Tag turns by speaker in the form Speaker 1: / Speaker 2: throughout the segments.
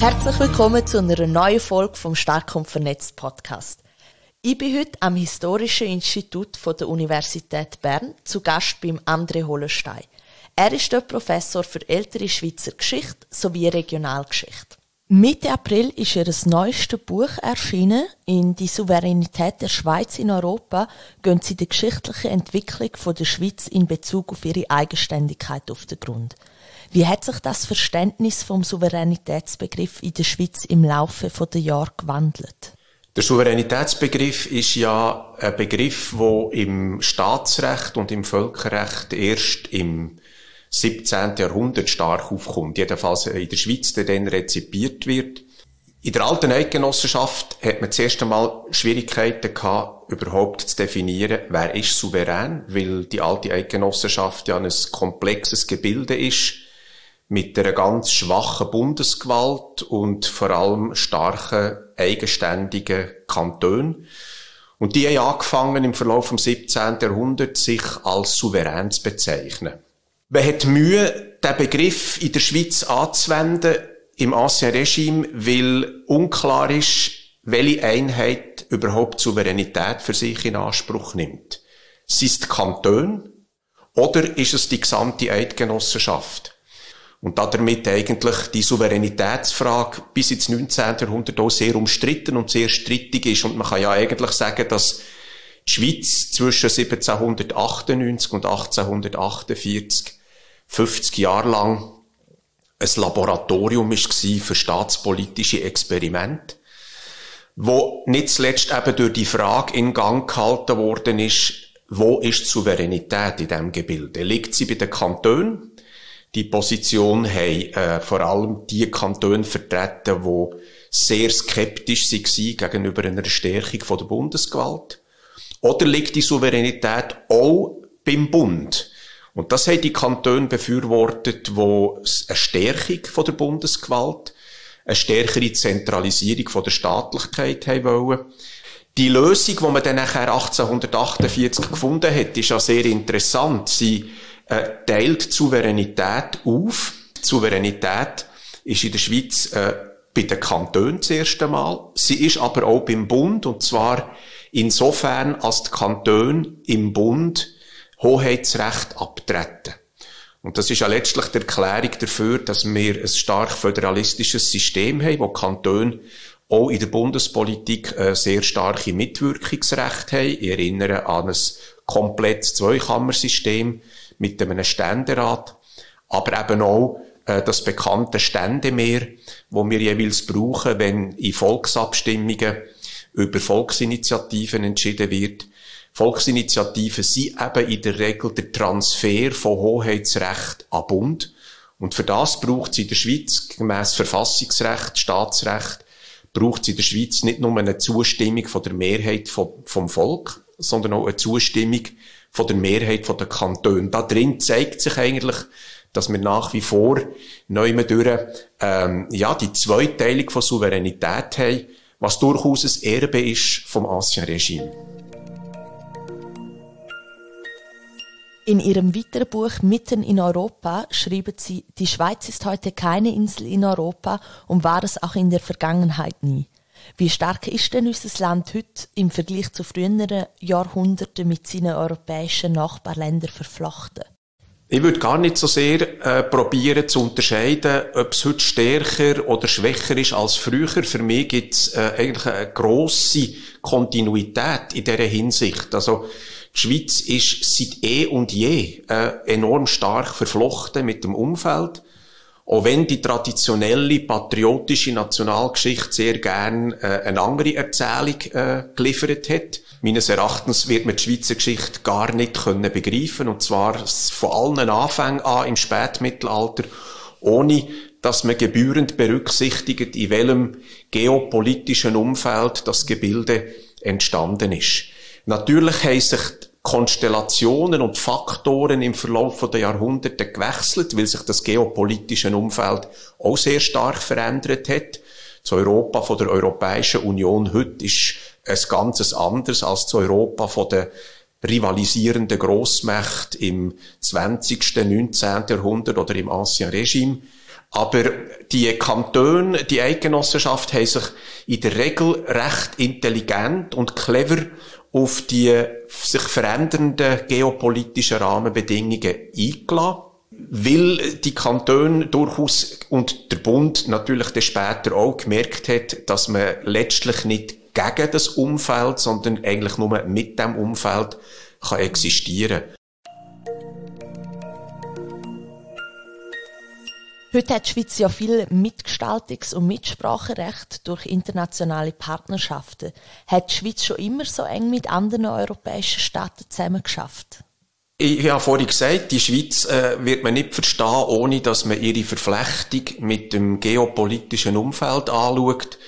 Speaker 1: Herzlich willkommen zu einer neuen Folge vom Stark und Vernetzt Podcast. Ich bin heute am Historischen Institut der Universität Bern zu Gast beim André Hollenstein. Er ist dort Professor für ältere Schweizer Geschichte sowie Regionalgeschichte. Mitte April ist ihr neuestes Buch erschienen. In die Souveränität der Schweiz in Europa gehen sie die geschichtliche Entwicklung der Schweiz in Bezug auf ihre Eigenständigkeit auf den Grund. Wie hat sich das Verständnis vom Souveränitätsbegriff in der Schweiz im Laufe der Jahre gewandelt?
Speaker 2: Der Souveränitätsbegriff ist ja ein Begriff, wo im Staatsrecht und im Völkerrecht erst im 17. Jahrhundert stark aufkommt, jedenfalls in der Schweiz, der dann rezipiert wird. In der alten Eidgenossenschaft hat man zuerst einmal Schwierigkeiten gehabt, überhaupt zu definieren, wer ist souverän, weil die alte Eidgenossenschaft ja ein komplexes Gebilde ist, mit einer ganz schwachen Bundesgewalt und vor allem starken, eigenständigen Kantonen. Und die haben angefangen, im Verlauf des 17. Jahrhunderts sich als souverän zu bezeichnen. Man hat Mühe, den Begriff in der Schweiz anzuwenden, im Ancien Regime, weil unklar ist, welche Einheit überhaupt Souveränität für sich in Anspruch nimmt. Sind es die Kantone oder ist es die gesamte Eidgenossenschaft? Und damit eigentlich die Souveränitätsfrage bis ins 19. Jahrhundert auch sehr umstritten und sehr strittig ist. Und man kann ja eigentlich sagen, dass die Schweiz zwischen 1798 und 1848 50 Jahre lang ein Laboratorium war für staatspolitische Experimente, wo nicht zuletzt eben durch die Frage in Gang gehalten worden ist, wo ist die Souveränität in diesem Gebilde? Liegt sie bei den Kantonen? Die Position haben äh, vor allem die Kantone vertreten, die sehr skeptisch waren gegenüber einer Stärkung der Bundesgewalt. Oder liegt die Souveränität auch beim Bund? Und das haben die Kantone befürwortet, wo eine Stärkung der Bundesgewalt, eine stärkere Zentralisierung der Staatlichkeit haben wollen. Die Lösung, die man dann nachher 1848 gefunden hat, ist ja sehr interessant. Sie äh, teilt Souveränität auf. Die Souveränität ist in der Schweiz äh, bei den Kantonen das erste Mal. Sie ist aber auch beim Bund, und zwar insofern, als die Kantone im Bund Hoheitsrecht abtreten. Und das ist ja letztlich die Erklärung dafür, dass wir ein stark föderalistisches System haben, wo Kantone auch in der Bundespolitik ein sehr starke Mitwirkungsrecht haben. Ich erinnere an ein komplettes Zweikammersystem mit einem Ständerat, aber eben auch äh, das bekannte Ständemeer, wo wir jeweils brauchen, wenn in Volksabstimmungen über Volksinitiativen entschieden wird. Volksinitiativen sind eben in der Regel der Transfer von Hoheitsrecht an Bund. Und für das braucht es in der Schweiz gemäß Verfassungsrecht, Staatsrecht, braucht es in der Schweiz nicht nur eine Zustimmung von der Mehrheit vom Volk, sondern auch eine Zustimmung von der Mehrheit der Kantone. Da drin zeigt sich eigentlich, dass wir nach wie vor neu durch, ähm, ja, die Zweiteilung von Souveränität haben, was durchaus ein Erbe ist vom Ancien Regime.
Speaker 1: In ihrem weiteren Buch Mitten in Europa schreiben sie, die Schweiz ist heute keine Insel in Europa und war es auch in der Vergangenheit nie. Wie stark ist denn unser Land heute im Vergleich zu früheren Jahrhunderten mit seinen europäischen Nachbarländern verflochten?
Speaker 2: Ich würde gar nicht so sehr äh, probieren zu unterscheiden, ob es heute stärker oder schwächer ist als früher. Für mich gibt es äh, eigentlich eine grosse Kontinuität in dieser Hinsicht. Also die Schweiz ist seit eh und je äh, enorm stark verflochten mit dem Umfeld. Auch wenn die traditionelle patriotische Nationalgeschichte sehr gern äh, eine andere Erzählung äh, geliefert hat. Meines Erachtens wird man die Schweizer Geschichte gar nicht können begreifen und zwar von allen Anfängen an im Spätmittelalter, ohne dass man gebührend berücksichtigt, in welchem geopolitischen Umfeld das Gebilde entstanden ist. Natürlich haben sich Konstellationen und Faktoren im Verlauf der Jahrhunderte gewechselt, weil sich das geopolitische Umfeld auch sehr stark verändert hat. Das Europa von der Europäischen Union heute ist ein ganzes anderes als das Europa von der rivalisierenden Grossmächte im 20., 19. Jahrhundert oder im Ancien Regime. Aber die Kantone, die Eidgenossenschaft haben sich in der Regel recht intelligent und clever auf die sich verändernden geopolitischen Rahmenbedingungen eingeladen weil die Kantone durchaus und der Bund natürlich dann später auch gemerkt hat, dass man letztlich nicht gegen das Umfeld, sondern eigentlich nur mit dem Umfeld kann existieren.
Speaker 1: Heute hat die Schweiz ja viel Mitgestaltungs- und Mitspracherecht durch internationale Partnerschaften. Hat die Schweiz schon immer so eng mit anderen europäischen Staaten zusammengeschafft?
Speaker 2: Ich habe vorhin gesagt, die Schweiz äh, wird man nicht verstehen, ohne dass man ihre Verflechtung mit dem geopolitischen Umfeld anschaut.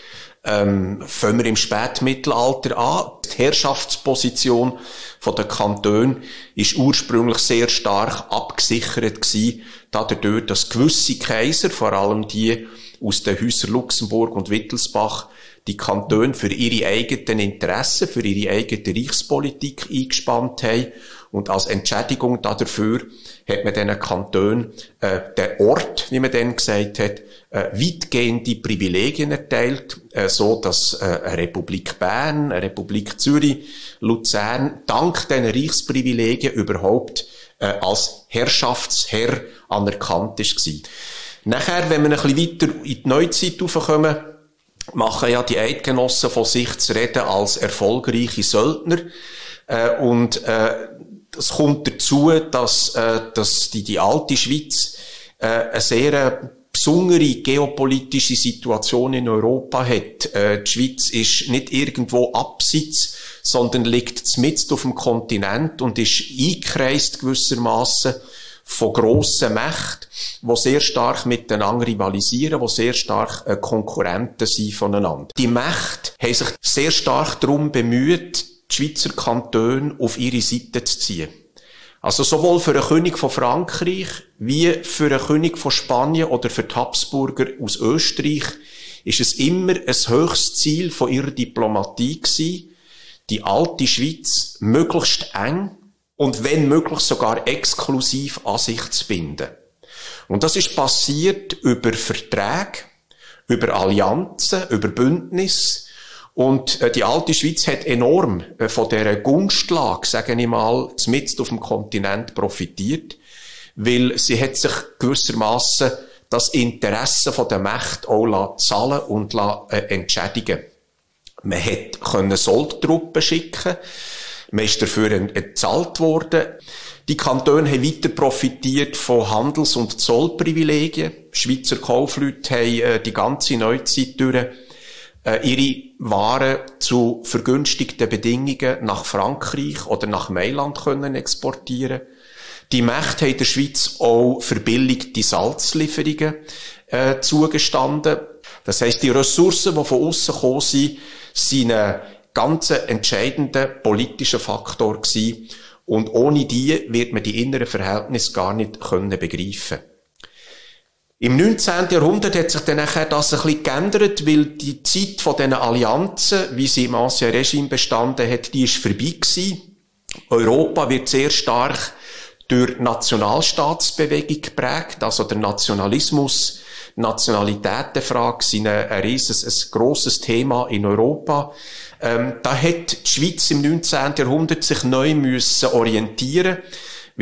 Speaker 2: Ähm, fangen wir im Spätmittelalter an. Die Herrschaftsposition der Kanton ist ursprünglich sehr stark abgesichert dadurch, dass gewisse Kaiser, vor allem die aus den Häusern Luxemburg und Wittelsbach, die Kantone für ihre eigenen Interessen, für ihre eigene Reichspolitik eingespannt haben und als Entschädigung dafür hat man diesen Kantonen äh, den Ort, wie man dann gesagt hat, äh, weitgehende Privilegien erteilt, äh, so dass äh, eine Republik Bern, eine Republik Zürich, Luzern dank diesen Reichsprivilegien überhaupt äh, als Herrschaftsherr anerkannt ist. Nachher, wenn wir ein bisschen weiter in die Neuzeit aufkommen, machen ja die Eidgenossen von sich zu reden als erfolgreiche Söldner. Äh, und äh, es kommt dazu, dass, äh, dass die, die alte Schweiz äh, eine sehr besondere geopolitische Situation in Europa hat. Äh, die Schweiz ist nicht irgendwo abseits, sondern liegt mitten auf dem Kontinent und ist eingekreist gewissermaßen von grossen Mächten, die sehr stark miteinander rivalisieren, die sehr stark äh, Konkurrenten sind voneinander. Die Mächte haben sich sehr stark darum bemüht, die Schweizer Kantone auf ihre Seite zu ziehen. Also sowohl für den König von Frankreich wie für den König von Spanien oder für die Habsburger aus Österreich ist es immer ein höchstes Ziel von ihrer Diplomatie gewesen, die alte Schweiz möglichst eng und wenn möglich sogar exklusiv an sich zu binden. Und das ist passiert über Verträge, über Allianzen, über Bündnisse, und äh, die alte Schweiz hat enorm äh, von dieser Gunstlage, sage ich mal, zumindest auf dem Kontinent profitiert, weil sie hat sich gewissermaßen das Interesse von der Macht auch zahlen und äh, entschädigen Man hat können Soldtruppen schicken, man ist dafür entzahlt worden. Die Kantone haben weiter profitiert von Handels- und Zollprivilegien. Schweizer Kaufleute haben äh, die ganze Neuzeit durch ihre Waren zu vergünstigten Bedingungen nach Frankreich oder nach Mailand können exportieren. Die Mächte haben der Schweiz auch verbilligte Salzlieferungen äh, zugestanden. Das heißt, die Ressourcen, die von außen gekommen sind, sind ein ganz entscheidender politischer Faktor gewesen. Und ohne die wird man die inneren Verhältnisse gar nicht können begreifen. Im 19. Jahrhundert hat sich dann nachher das ein bisschen geändert, weil die Zeit von diesen Allianzen, wie sie im Ancien Regime bestanden hat, die ist vorbei gewesen. Europa wird sehr stark durch Nationalstaatsbewegung geprägt, also der Nationalismus, Nationalitätenfrage sind ein, rieses, ein grosses Thema in Europa. Ähm, da hat die Schweiz im 19. Jahrhundert sich neu müssen orientieren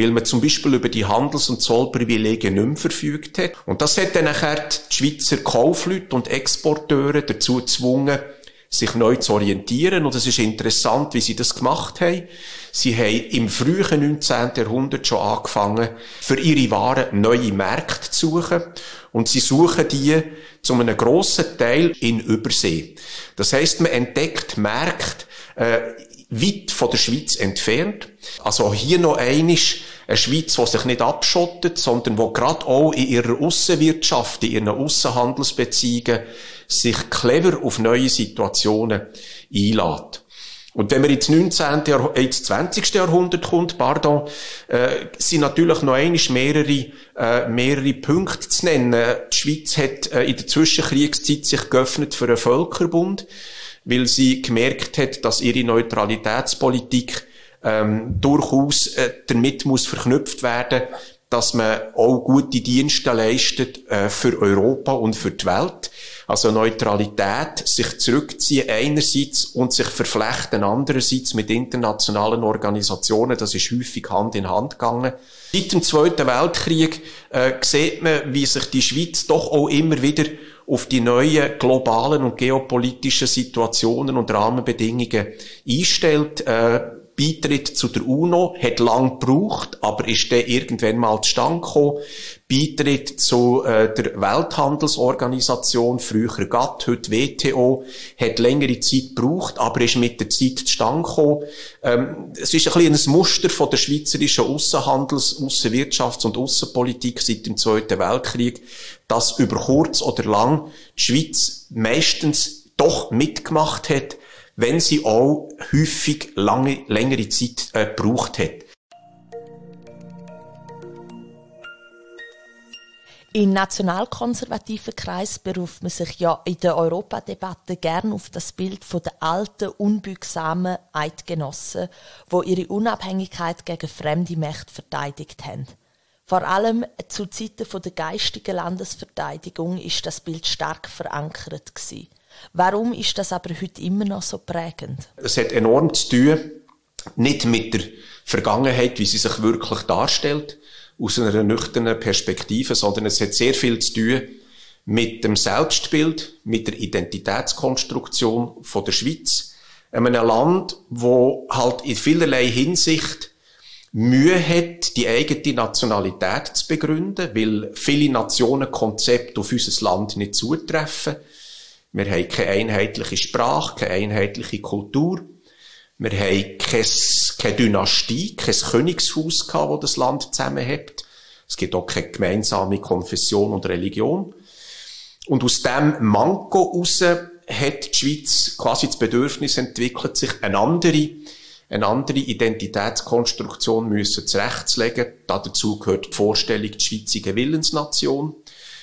Speaker 2: weil man zum Beispiel über die Handels- und Zollprivilegien nicht mehr verfügt hat. Und das hat dann nachher die Schweizer Kaufleute und Exporteure dazu gezwungen, sich neu zu orientieren. Und es ist interessant, wie sie das gemacht haben. Sie haben im frühen 19. Jahrhundert schon angefangen, für ihre Waren neue Märkte zu suchen. Und sie suchen die zu einem grossen Teil in Übersee. Das heißt, man entdeckt Märkte, äh, weit von der Schweiz entfernt. Also hier noch einisch eine Schweiz, die sich nicht abschottet, sondern wo gerade auch in ihrer Aussenwirtschaft, in ihren Aussenhandelsbeziehungen sich clever auf neue Situationen einlädt. Und wenn man ins 19. Jahr, ins 20. Jahrhundert kommt, pardon, äh, sind natürlich noch einmal mehrere, äh, mehrere Punkte zu nennen. Die Schweiz hat äh, in der Zwischenkriegszeit sich geöffnet für einen Völkerbund weil sie gemerkt hat, dass ihre Neutralitätspolitik ähm, durchaus äh, damit muss verknüpft werden dass man auch gute Dienste leistet äh, für Europa und für die Welt. Also Neutralität, sich zurückziehen einerseits und sich verflechten andererseits mit internationalen Organisationen, das ist häufig Hand in Hand gegangen. Seit dem Zweiten Weltkrieg äh, sieht man, wie sich die Schweiz doch auch immer wieder auf die neuen globalen und geopolitischen Situationen und Rahmenbedingungen einstellt. Äh, Beitritt zu der UNO hat lang gebraucht, aber ist dann irgendwann mal zustande gekommen. Beitritt zu äh, der Welthandelsorganisation, früher GATT, heute WTO, hat längere Zeit gebraucht, aber ist mit der Zeit zustande gekommen. Ähm, es ist ein bisschen ein Muster von der schweizerischen Außenhandels-, Außenwirtschafts- und Außenpolitik seit dem Zweiten Weltkrieg, dass über kurz oder lang die Schweiz meistens doch mitgemacht hat, wenn sie auch häufig lange, längere Zeit äh, gebraucht hat.
Speaker 1: In nationalkonservativen Kreis beruft man sich ja in der Europadebatte gern auf das Bild von der alten, unbügsamen Eidgenossen, wo ihre Unabhängigkeit gegen fremde Mächte verteidigt haben. Vor allem zu Zeiten der geistigen Landesverteidigung ist das Bild stark verankert gewesen. Warum ist das aber heute immer noch so prägend?
Speaker 2: Es hat enorm zu tun, nicht mit der Vergangenheit, wie sie sich wirklich darstellt, aus einer nüchternen Perspektive, sondern es hat sehr viel zu tun mit dem Selbstbild, mit der Identitätskonstruktion von der Schweiz. Einem Land, wo halt in vielerlei Hinsicht Mühe hat, die eigene Nationalität zu begründen, weil viele Nationen Konzepte auf unser Land nicht zutreffen. Wir haben keine einheitliche Sprache, keine einheitliche Kultur. Wir haben keine, Dynastie, kein Königshaus gehabt, das das Land zusammenhält. Es gibt auch keine gemeinsame Konfession und Religion. Und aus dem Manko heraus hat die Schweiz quasi das Bedürfnis entwickelt, sich eine andere, eine andere Identitätskonstruktion müssen zurechtzulegen. Dazu gehört die Vorstellung, die Schweiz sei eine Willensnation.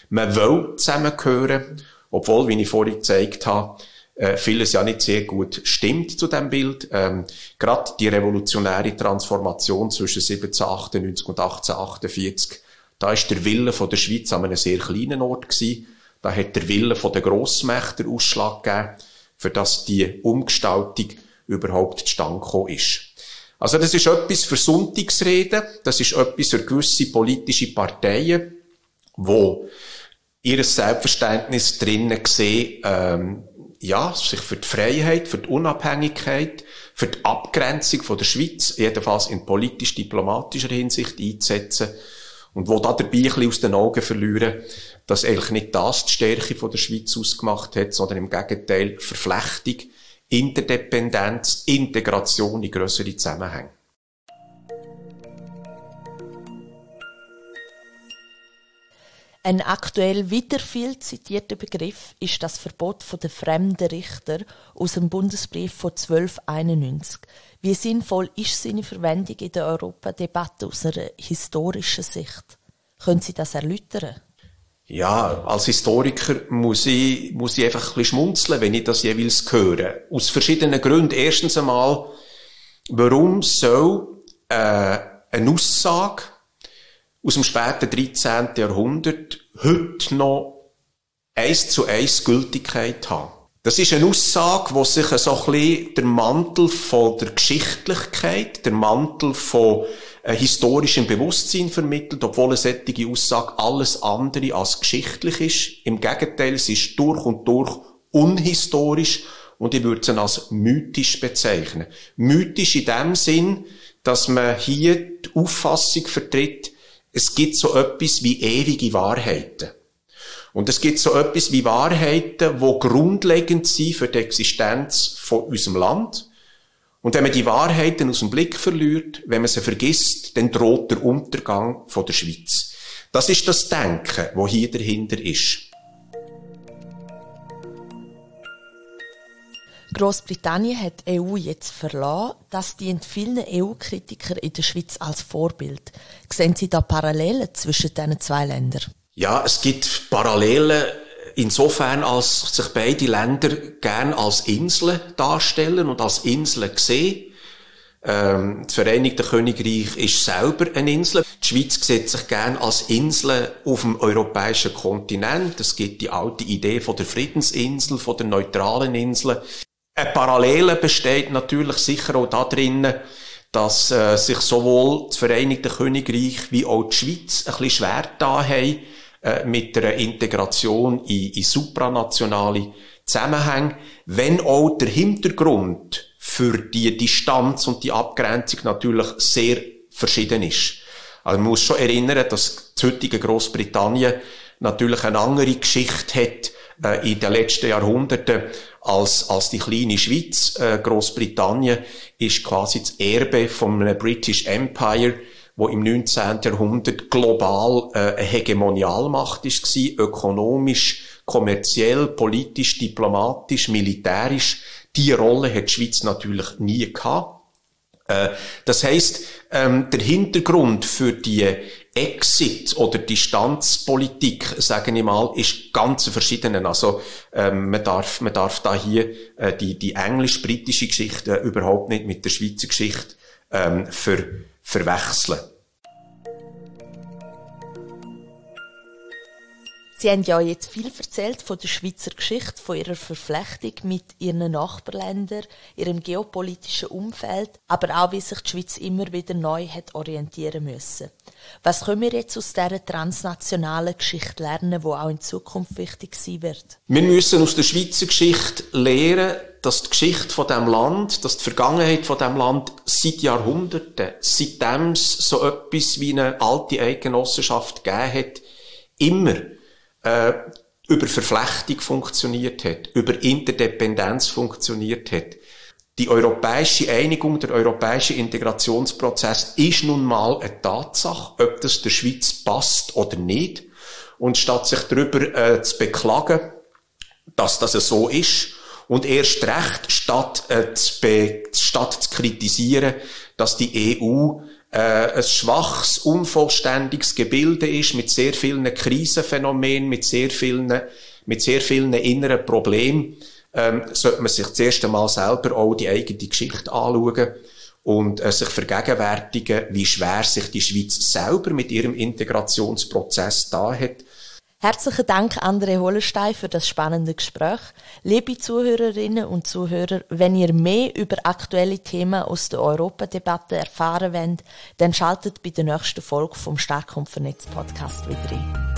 Speaker 2: Man will zusammengehören obwohl, wie ich vorhin gezeigt habe, äh, vieles ja nicht sehr gut stimmt zu dem Bild. Ähm, Gerade die revolutionäre Transformation zwischen 1798 und 1848, da ist der Wille von der Schweiz an einem sehr kleinen Ort gewesen. Da hat der Wille von der Grossmächte Ausschlag gegeben, für das die Umgestaltung überhaupt zustande gekommen ist. Also das ist etwas für Sonntagsreden, das ist etwas für gewisse politische Parteien, wo ihr Selbstverständnis drinnen gesehen, ähm, ja, sich für die Freiheit, für die Unabhängigkeit, für die Abgrenzung von der Schweiz, jedenfalls in politisch-diplomatischer Hinsicht einzusetzen. Und wo da dabei ein bisschen aus den Augen verlieren, dass eigentlich nicht das die Stärke von der Schweiz ausgemacht hat, sondern im Gegenteil Verflechtung, Interdependenz, Integration in grössere Zusammenhänge.
Speaker 1: Ein aktuell wieder viel zitierter Begriff ist das Verbot von der fremden Richter aus dem Bundesbrief von 1291. Wie sinnvoll ist seine Verwendung in der Europadebatte aus einer historischen Sicht? Können Sie das erläutern?
Speaker 2: Ja, als Historiker muss ich, muss ich einfach ein bisschen schmunzeln, wenn ich das jeweils höre. Aus verschiedenen Gründen. Erstens einmal, warum soll äh, eine Aussage aus dem späten 13. Jahrhundert heute noch eins zu eins Gültigkeit haben. Das ist eine Aussage, wo sich so ein bisschen der Mantel von der Geschichtlichkeit, der Mantel von äh, historischem Bewusstsein vermittelt, obwohl eine solche Aussage alles andere als geschichtlich ist. Im Gegenteil, sie ist durch und durch unhistorisch und ich würde sie als mythisch bezeichnen. Mythisch in dem Sinn, dass man hier die Auffassung vertritt, es gibt so etwas wie ewige Wahrheiten. Und es gibt so etwas wie Wahrheiten, wo grundlegend sind für die Existenz von unserem Land. Und wenn man die Wahrheiten aus dem Blick verliert, wenn man sie vergisst, dann droht der Untergang von der Schweiz. Das ist das Denken, wo hier dahinter ist.
Speaker 1: Großbritannien hat die EU jetzt verlassen. Das dient vielen EU-Kritikern in der Schweiz als Vorbild. Sehen Sie da Parallelen zwischen diesen zwei Ländern?
Speaker 2: Ja, es gibt Parallelen insofern, als sich beide Länder gern als Inseln darstellen und als Inseln sehen. Ähm, das Vereinigte Königreich ist selber eine Insel. Die Schweiz sieht sich gern als Insel auf dem europäischen Kontinent. Es gibt die alte Idee von der Friedensinsel, von der neutralen Insel. Eine Parallele besteht natürlich sicher auch da drinnen, dass äh, sich sowohl das Vereinigte Königreich wie auch die Schweiz ein bisschen schwer da haben äh, mit der Integration in, in supranationale Zusammenhänge, wenn auch der Hintergrund für die Distanz und die Abgrenzung natürlich sehr verschieden ist. Also man muss schon erinnern, dass das heutige Großbritannien natürlich eine andere Geschichte hat äh, in den letzten Jahrhunderten als, als die kleine Schweiz. Äh, Großbritannien ist quasi das Erbe vom British Empire, wo im 19. Jahrhundert global äh, eine Hegemonialmacht ist, ökonomisch, kommerziell, politisch, diplomatisch, militärisch die Rolle hat die Schweiz natürlich nie gehabt. Äh, das heißt, ähm, der Hintergrund für die Exit- oder Distanzpolitik, sagen ich mal, ist ganz verschieden. Also ähm, man darf, man darf da hier äh, die, die englisch-britische Geschichte überhaupt nicht mit der Schweizer Geschichte ähm, ver, verwechseln.
Speaker 1: Sie haben ja jetzt viel erzählt von der Schweizer Geschichte, von ihrer Verflechtung mit ihren Nachbarländern, ihrem geopolitischen Umfeld, aber auch wie sich die Schweiz immer wieder neu hat orientieren müssen. Was können wir jetzt aus dieser transnationalen Geschichte lernen, wo auch in Zukunft wichtig sein wird?
Speaker 2: Wir müssen aus der Schweizer Geschichte lernen, dass die Geschichte von dem Land, dass die Vergangenheit von dem Land seit Jahrhunderten, seitdem es so etwas wie eine alte Eidgenossenschaft gegeben hat, immer äh, über Verflechtung funktioniert hat, über Interdependenz funktioniert hat. Die europäische Einigung, der europäische Integrationsprozess ist nun mal eine Tatsache, ob das der Schweiz passt oder nicht. Und statt sich darüber äh, zu beklagen, dass das so ist, und erst recht, statt, äh, zu, statt zu kritisieren, dass die EU äh, ein schwaches, unvollständiges Gebilde ist mit sehr vielen Krisenphänomenen, mit sehr vielen, mit sehr vielen inneren Problemen, ähm, sollte man sich zuerst einmal selber auch die eigene Geschichte anschauen und äh, sich vergegenwärtigen, wie schwer sich die Schweiz selber mit ihrem Integrationsprozess da hat
Speaker 1: Herzlichen Dank, André Hollenstein, für das spannende Gespräch. Liebe Zuhörerinnen und Zuhörer, wenn ihr mehr über aktuelle Themen aus der Europadebatte erfahren wollt, dann schaltet bei der nächsten Folge vom Stark und Vernetzt Podcast wieder ein.